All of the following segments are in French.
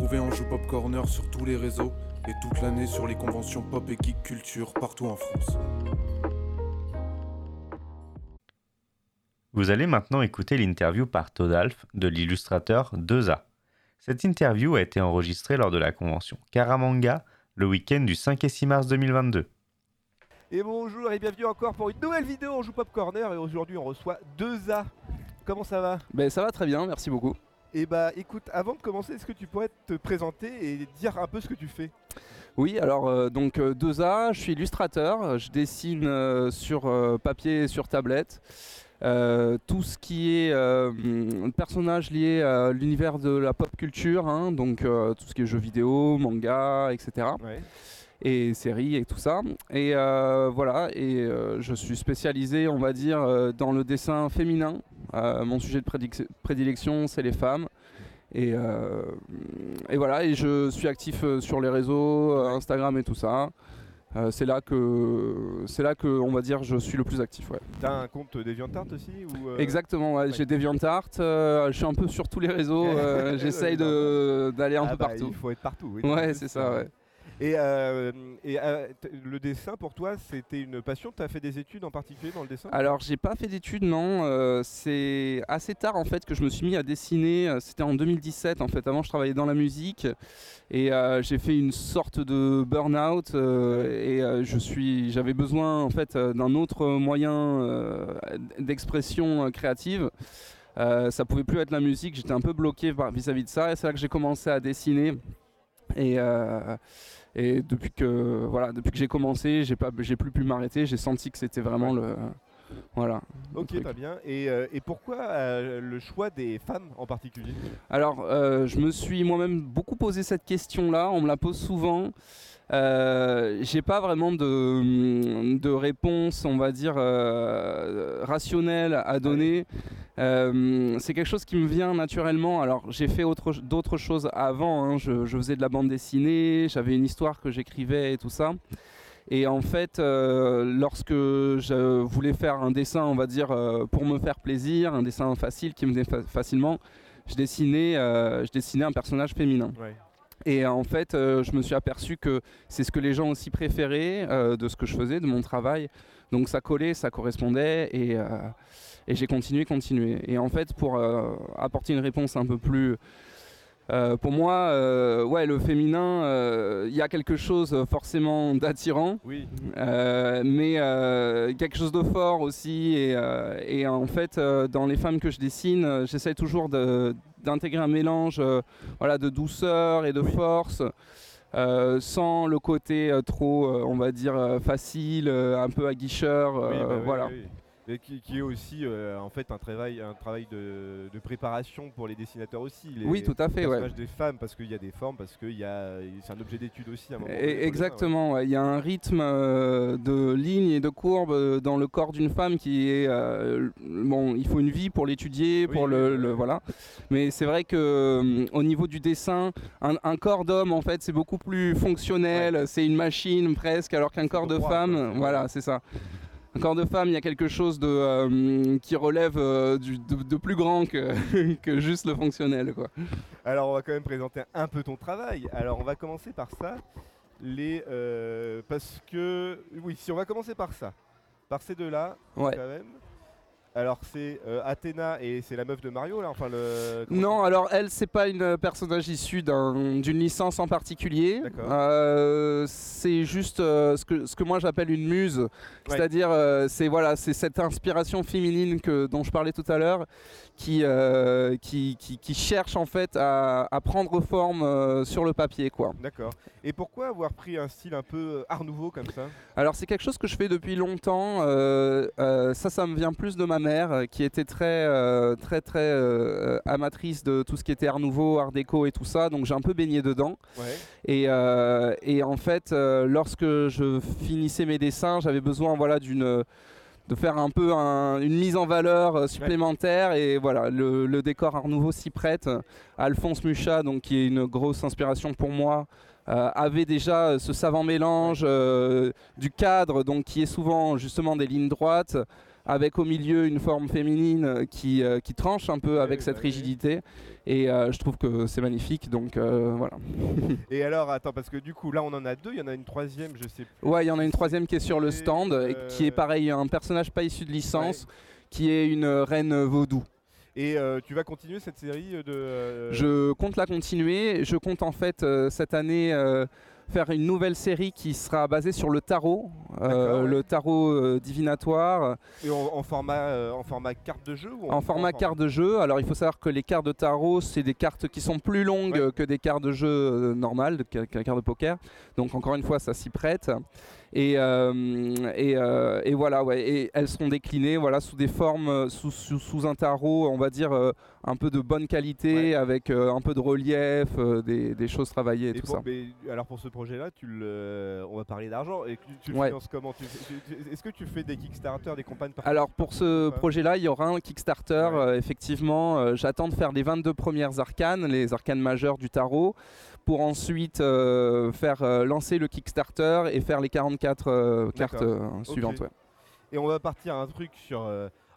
retrouver en Joue Pop Corner sur tous les réseaux et toute l'année sur les conventions pop et geek culture partout en France. Vous allez maintenant écouter l'interview par Todalf de l'illustrateur 2A. Cette interview a été enregistrée lors de la convention Karamanga le week-end du 5 et 6 mars 2022. Et bonjour et bienvenue encore pour une nouvelle vidéo en Joue Pop Corner et aujourd'hui on reçoit 2A. Comment ça va? Ben ça va très bien, merci beaucoup. Et bah écoute, avant de commencer, est-ce que tu pourrais te présenter et dire un peu ce que tu fais? Oui, alors euh, donc 2A, je suis illustrateur, je dessine euh, sur euh, papier et sur tablette. tout ce qui est personnages liés à l'univers de la pop culture, hein, donc tout ce qui est jeux vidéo, manga, etc. Et séries et tout ça. Et voilà, et je suis spécialisé, on va dire, dans le dessin féminin. mon sujet de prédilection, c'est les femmes. Et, et, voilà, et je suis actif sur les réseaux, Instagram et tout ça. Euh, c'est là que c'est là que on va dire je suis le plus actif. Ouais. T'as un compte DeviantArt aussi ou euh, Exactement, ouais, j'ai DeviantArt. Euh, je suis un peu sur tous les réseaux. J'essaye d'aller un ah peu bah, partout. Il faut être partout. Oui, ouais, c'est ça. Ouais. Et, euh, euh, le dessin pour toi, c'était une passion? Tu as fait des études en particulier dans le dessin? Alors, j'ai pas fait d'études, non. Euh, c'est assez tard en fait que je me suis mis à dessiner. C'était en 2017 en fait. Avant, je travaillais dans la musique et j'ai fait une sorte de burn-out et je j'avais besoin en fait d'un autre moyen d'expression créative. ça pouvait plus être la musique, j'étais un peu bloqué vis-à-vis -vis de ça et c'est là que j'ai commencé à dessiner. Et, et depuis que, voilà, depuis que j'ai commencé, j'ai, pas, j'ai plus pu m'arrêter. J'ai senti que c'était vraiment le. Voilà. Ok, pas bien. Et, euh, et pourquoi euh, le choix des femmes en particulier? Alors, euh, je me suis moi-même beaucoup posé cette question-là. On me la pose souvent. J'ai pas vraiment de, de, réponse, on va dire, rationnelle à donner. C'est quelque chose qui me vient naturellement. Alors, j'ai fait d'autres choses avant. Hein. Je, je, faisais de la bande dessinée, j'avais une histoire que j'écrivais et tout ça. Et en fait, euh, lorsque je voulais faire un dessin, on va dire, euh, pour me faire plaisir, un dessin facile qui me venait facilement, je dessinais, euh, je dessinais un personnage féminin. Et en fait, je me suis aperçu que c'est ce que les gens aussi préféraient de ce que je faisais, de mon travail. Donc ça collait, ça correspondait et, et j'ai continué, continué. Et en fait, pour apporter une réponse un peu plus euh, pour moi, euh, ouais, le féminin, euh, il y a quelque chose forcément d'attirant, oui. mais quelque chose de fort aussi. Et, en fait, dans les femmes que je dessine, j'essaie toujours d'intégrer un mélange voilà, de douceur et de force. sans le côté trop, on va dire, facile, un peu aguicheur. Bah voilà qui, est aussi euh, en fait un travail, un travail de, préparation pour les dessinateurs aussi. Les, oui, tout à fait. ouais. des femmes parce qu'il y a des formes, parce que c'est un objet d'étude aussi. À un moment exactement. Il y a un rythme euh, de lignes et de courbes euh, dans le corps d'une femme qui est bon. Il faut une vie pour l'étudier, pour le, voilà. Mais c'est vrai que au niveau du dessin, un, corps d'homme en fait c'est beaucoup plus fonctionnel. C'est une machine presque, alors qu'un corps de femme, voilà, c'est ça un corps de femme, il y a quelque chose de, euh, qui relève euh, de, plus grand que, que, juste le fonctionnel. Quoi. Alors on va quand même présenter un peu ton travail. Alors on va commencer par ça. Les, euh, parce que, oui, si on va commencer par ça, par ces deux-là, quand même. Alors c'est euh, Athéna et c'est la meuf de Mario là enfin le... Non alors elle c'est pas une personnage issue d'une licence en particulier. Euh, c'est juste euh, ce, que, ce que moi j'appelle une muse. C'est-à-dire c'est voilà c'est cette inspiration féminine que, dont je parlais tout à l'heure qui, qui, qui, cherche en fait à, à prendre forme sur le papier quoi. D'accord. Et pourquoi avoir pris un style un peu art nouveau comme ça? Alors c'est quelque chose que je fais depuis longtemps. ça ça me vient plus de ma mère euh, qui était très euh, très très euh, amatrice de tout ce qui était art nouveau, art déco et tout ça, donc j'ai un peu baigné dedans. Et, et, en fait, lorsque je finissais mes dessins, j'avais besoin voilà d'une de faire un peu une mise en valeur supplémentaire et voilà le, décor Art Nouveau s'y prête. Alphonse Mucha, donc qui est une grosse inspiration pour moi, avait déjà ce savant mélange du cadre, donc qui est souvent justement des lignes droites, avec au milieu une forme féminine qui, euh, qui tranche un peu avec cette bah oui. rigidité. Et euh, je trouve que c'est magnifique, donc euh, voilà. Et alors, attends, parce que du coup, là, on en a deux. Il y en a une troisième, je sais plus. Ouais, il y en a une troisième qui est sur le stand, et qui est euh, pareil, un personnage pas issu de licence, qui est une reine vaudou. Et euh, tu vas continuer cette série de. euh, Je compte la continuer. Je compte en fait euh, cette année euh, faire une nouvelle série qui sera basée sur le tarot, euh, ouais. le tarot euh, divinatoire, Et en, en format, euh, en format carte de jeu ou en format carte de jeu. Alors il faut savoir que les cartes de tarot, c'est des cartes qui sont plus longues Ouais. que des cartes de jeu normales, que, que la carte de poker. Donc encore une fois, ça s'y prête. Et, euh, et, euh, et voilà, ouais. Et elles seront déclinées voilà, sous des formes, euh, sous, sous, sous un tarot, on va dire, un peu de bonne qualité, Ouais. avec un peu de relief, des, des choses travaillées et, Et tout pour- ça. mais alors pour ce projet-là, tu le, on va parler d'argent. Et tu, le Ouais. finances comment Est-ce que tu fais des Kickstarter, des campagnes Alors pour ce projet-là, il y aura un Kickstarter, Ouais. euh, effectivement. Euh, J'attends de faire les 22 premières arcanes, les arcanes majeures du tarot, pour ensuite euh, faire euh, lancer le Kickstarter et faire les 44 euh, cartes suivantes. ouais. Et on va partir à un truc sur.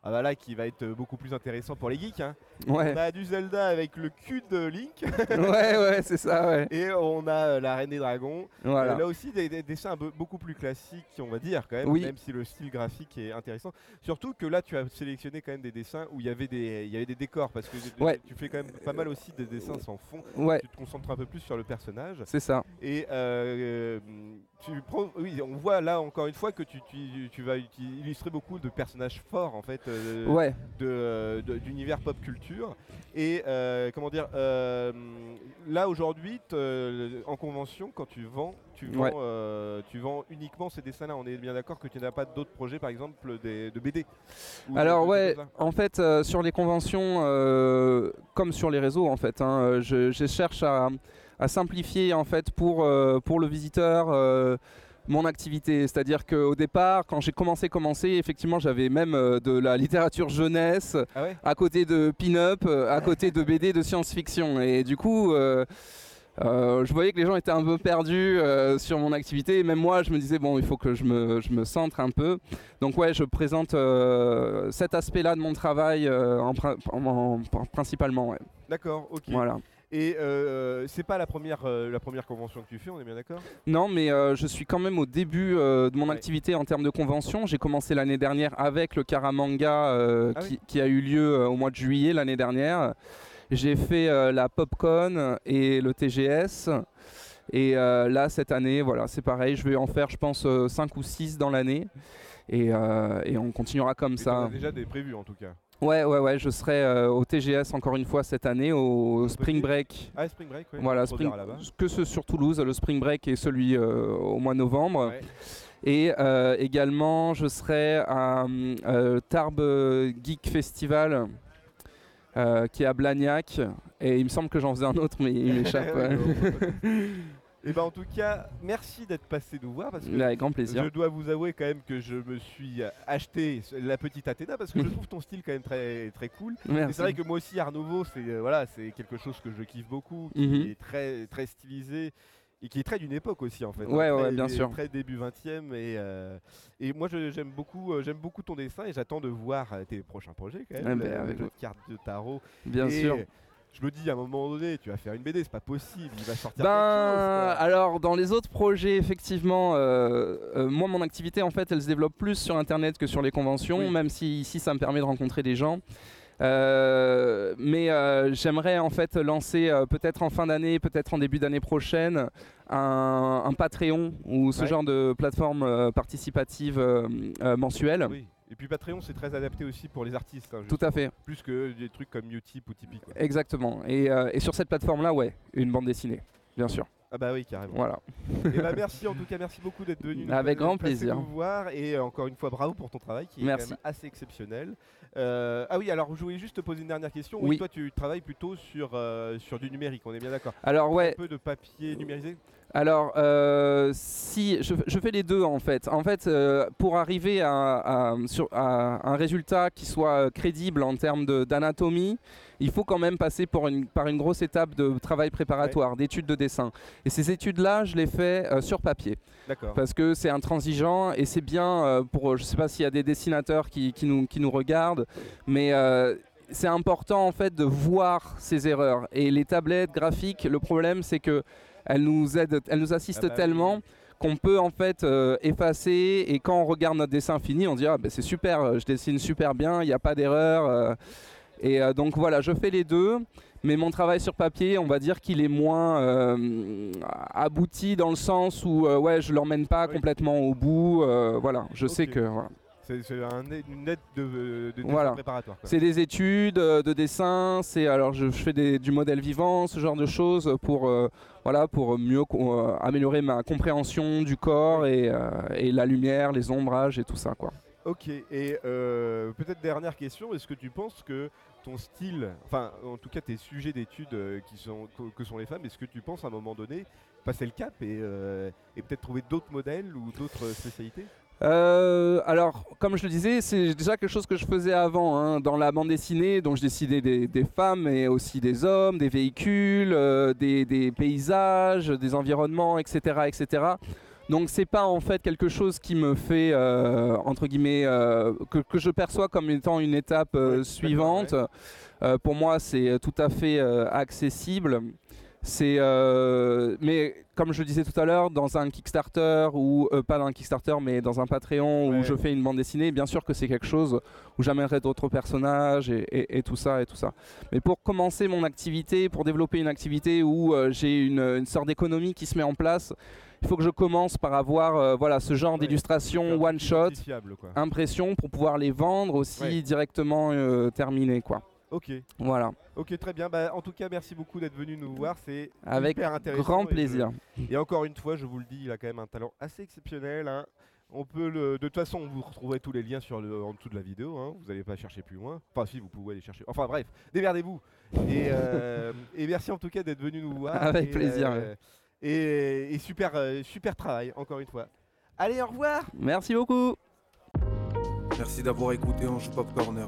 Euh, ah bah là, qui va être beaucoup plus intéressant pour les geeks. hein. Ouais, On a du Zelda avec le cul de Link ouais, ouais, c'est ça, ouais. et on a euh, la Reine des Dragons. Voilà. Euh, là aussi, des, des dessins beaucoup plus classiques, on va dire quand même, Oui. même si le style graphique est intéressant. Surtout que là, tu as sélectionné quand même des dessins où il y avait des, il y avait des décors parce que Ouais. tu fais quand même pas mal aussi des dessins sans fond. Ouais, Tu te concentres un peu plus sur le personnage. c'est ça. Et euh, tu prends, oui, on voit là encore une fois que tu, tu, tu vas illustrer beaucoup de personnages forts en fait euh, Ouais, de- de- d'univers pop culture. Et euh, comment dire, euh, là aujourd'hui, en convention, quand tu vends, tu vends, Ouais. euh, tu vends uniquement ces dessins-là. On est bien d'accord que tu n'as pas d'autres projets, par exemple des, de BD. Alors ouais, en fait, euh, sur les conventions, euh, comme sur les réseaux, en fait, hein, euh, je, je cherche à, à simplifier en fait pour, euh, pour le visiteur. Mon activité, c'est-à-dire qu'au départ, quand j'ai commencé, commencé, effectivement, j'avais même euh, de la littérature jeunesse Ah ouais? à côté de pin-up, euh, à côté de BD de science-fiction, et du coup, euh, je voyais que les gens étaient un peu perdus sur mon activité. Et même moi, je me disais, bon, il faut que je me, je me centre un peu. Donc, ouais, je présente cet aspect-là de mon travail en, prin- en- en- principalement. Ouais. D'accord, ok. Voilà. Et euh, c'est pas la première, euh, la première convention que tu fais, on est bien d'accord? Non, mais euh, je suis quand même au début euh, de mon Ouais. activité en termes de convention. J'ai commencé l'année dernière avec le Karamanga euh, Ah qui, oui. qui a eu lieu euh, au mois de juillet l'année dernière. J'ai fait euh, la Popcon et le TGS. Et euh, là, cette année, voilà, c'est pareil. Je vais en faire, je pense, 5 ou 6 dans l'année. Et, euh, et on continuera comme Et ça. as déjà des prévus en tout cas? Ouais, ouais, ouais. Je serai euh, au TGS encore une fois cette année, au Spring Break. Ah, Spring Break, oui. Voilà, Spring, que ce sur Toulouse, le Spring Break et celui euh, au mois de novembre. Ouais. Et euh, également, je serai à Tarbes Geek Festival, qui est à Blagnac. Et il me semble que j'en faisais un autre, mais il m'échappe. Ouais, ouais. Et ben en tout cas, merci d'être passé nous voir parce que Avec grand plaisir. je dois vous avouer quand même que je me suis acheté la petite Athéna parce que je trouve ton style quand même très très cool. C'est vrai que moi aussi Art Nouveau, c'est euh, voilà, c'est quelque chose que je kiffe beaucoup, qui Mhm. est très très stylisé et qui est très d'une époque aussi en fait. Ouais, Très- ouais, bien sûr. Très début 20e et euh, et moi j'aime beaucoup euh, j'aime beaucoup ton dessin et j'attends de voir tes prochains projets quand même. Ah ben, avec jeu de cartes de tarot. Bien Et sûr. Je me dis à un moment donné, tu vas faire une BD, c'est pas possible, il va sortir Ben, chose. alors dans les autres projets, effectivement, euh, euh, moi mon activité en fait, elle se développe plus sur Internet que sur les conventions, Oui. même si ici ça me permet de rencontrer des gens. Euh, mais j'aimerais en fait lancer peut-être en fin d'année, peut-être en début d'année prochaine, un, un Patreon ou ce Ouais. genre de plateforme participative mensuelle. Oui. Et puis Patreon, c'est très adapté aussi pour les artistes. hein, Tout à fait, Plus que des trucs comme Utip ou Tipeee. quoi. exactement. Et, euh, et sur cette plateforme-là, ouais, une bande dessinée, bien sûr. Ah bah oui, carrément. Voilà. et bah merci en tout cas, merci beaucoup d'être venu. nous- Avec grand plaisir. nous voir et euh, encore une fois bravo pour ton travail qui est Merci. quand même assez exceptionnel. Euh, ah oui, alors je voulais juste te poser une dernière question. Oui. toi tu travailles plutôt sur, euh, sur du numérique, on est bien d'accord. Alors ouais, Un peu de papier numérisé Alors, euh, si je, je fais les deux en fait. En fait, euh, pour arriver à, à- sur- à un résultat qui soit crédible en termes d'anatomie, il faut quand même passer pour une- par une grosse étape de travail préparatoire, d'études de dessin. Et ces études-là, je les fais euh, sur papier D'accord. parce que c'est intransigeant et c'est bien euh, pour. Je sais pas s'il y a des dessinateurs qui, qui nous, qui nous regardent, mais euh, c'est important en fait de voir ces erreurs. Et les tablettes graphiques, le problème c'est que elles nous aident, elles nous assistent Ah bah oui. tellement qu'on peut en fait euh, effacer et quand on regarde notre dessin fini, on dit ah ben c'est super, euh, je dessine super bien, il n'y a pas d'erreur. euh. et euh, donc voilà, je fais les deux. Mais mon travail sur papier, on va dire qu'il est moins abouti dans le sens où ouais, je l'emmène pas Oui. complètement au bout. voilà, je sais que voilà. C'est un une aide de, de dessin Voilà. préparatoire. c'est des études euh, de dessin. C'est alors je, je fais des- du modèle vivant, ce genre de choses pour euh, voilà pour mieux euh, améliorer ma compréhension du corps et, euh, et la lumière, les ombrages et tout ça quoi. Ok, et peut-être dernière question, est-ce que tu penses que ton style, enfin en tout cas tes sujets d'études qui sont, que, sont les femmes, est-ce que tu penses à un moment donné passer le cap et, et peut-être trouver d'autres modèles ou d'autres spécialités? Euh, alors, comme je le disais, c'est déjà quelque chose que je faisais avant hein, dans la bande dessinée. Donc, je dessinais des, des femmes, mais aussi des hommes, des véhicules, euh, des, des paysages, des environnements, etc., etc. Donc, c'est pas en fait quelque chose qui me fait euh, entre guillemets que, que je perçois comme étant une étape suivante. Pour moi, c'est tout à fait accessible. C'est, euh, mais comme je le disais tout à l'heure, dans un Kickstarter ou euh, pas dans un Kickstarter, mais dans un Patreon Ouais. où je fais une bande dessinée, bien sûr que c'est quelque chose où j'amènerai d'autres personnages et, et- et tout ça et tout ça. Mais pour commencer mon activité, pour développer une activité où euh, j'ai une, une sorte d'économie qui se met en place, il faut que je commence par avoir voilà ce genre Ouais, d'illustration one shot, impression pour pouvoir les vendre aussi Ouais. directement terminées quoi. Ok, Voilà, ok, très bien. Bah, en tout cas, merci beaucoup d'être venu nous voir. C'est avec hyper intéressant. grand et je- plaisir. Et encore une fois, je vous le dis, il a quand même un talent assez exceptionnel. hein. On peut le... De toute façon, vous retrouverez tous les liens sur le... en dessous de la vidéo. hein. Vous n'allez pas chercher plus loin. Enfin, si, vous pouvez aller chercher. Enfin, bref, démerdez-vous. Et, euh, et merci en tout cas d'être venu nous voir. Avec Et, plaisir, euh, et, et super, euh, super travail, encore une fois. Allez, au revoir Merci beaucoup. Merci d'avoir écouté Anjou Pop Corner.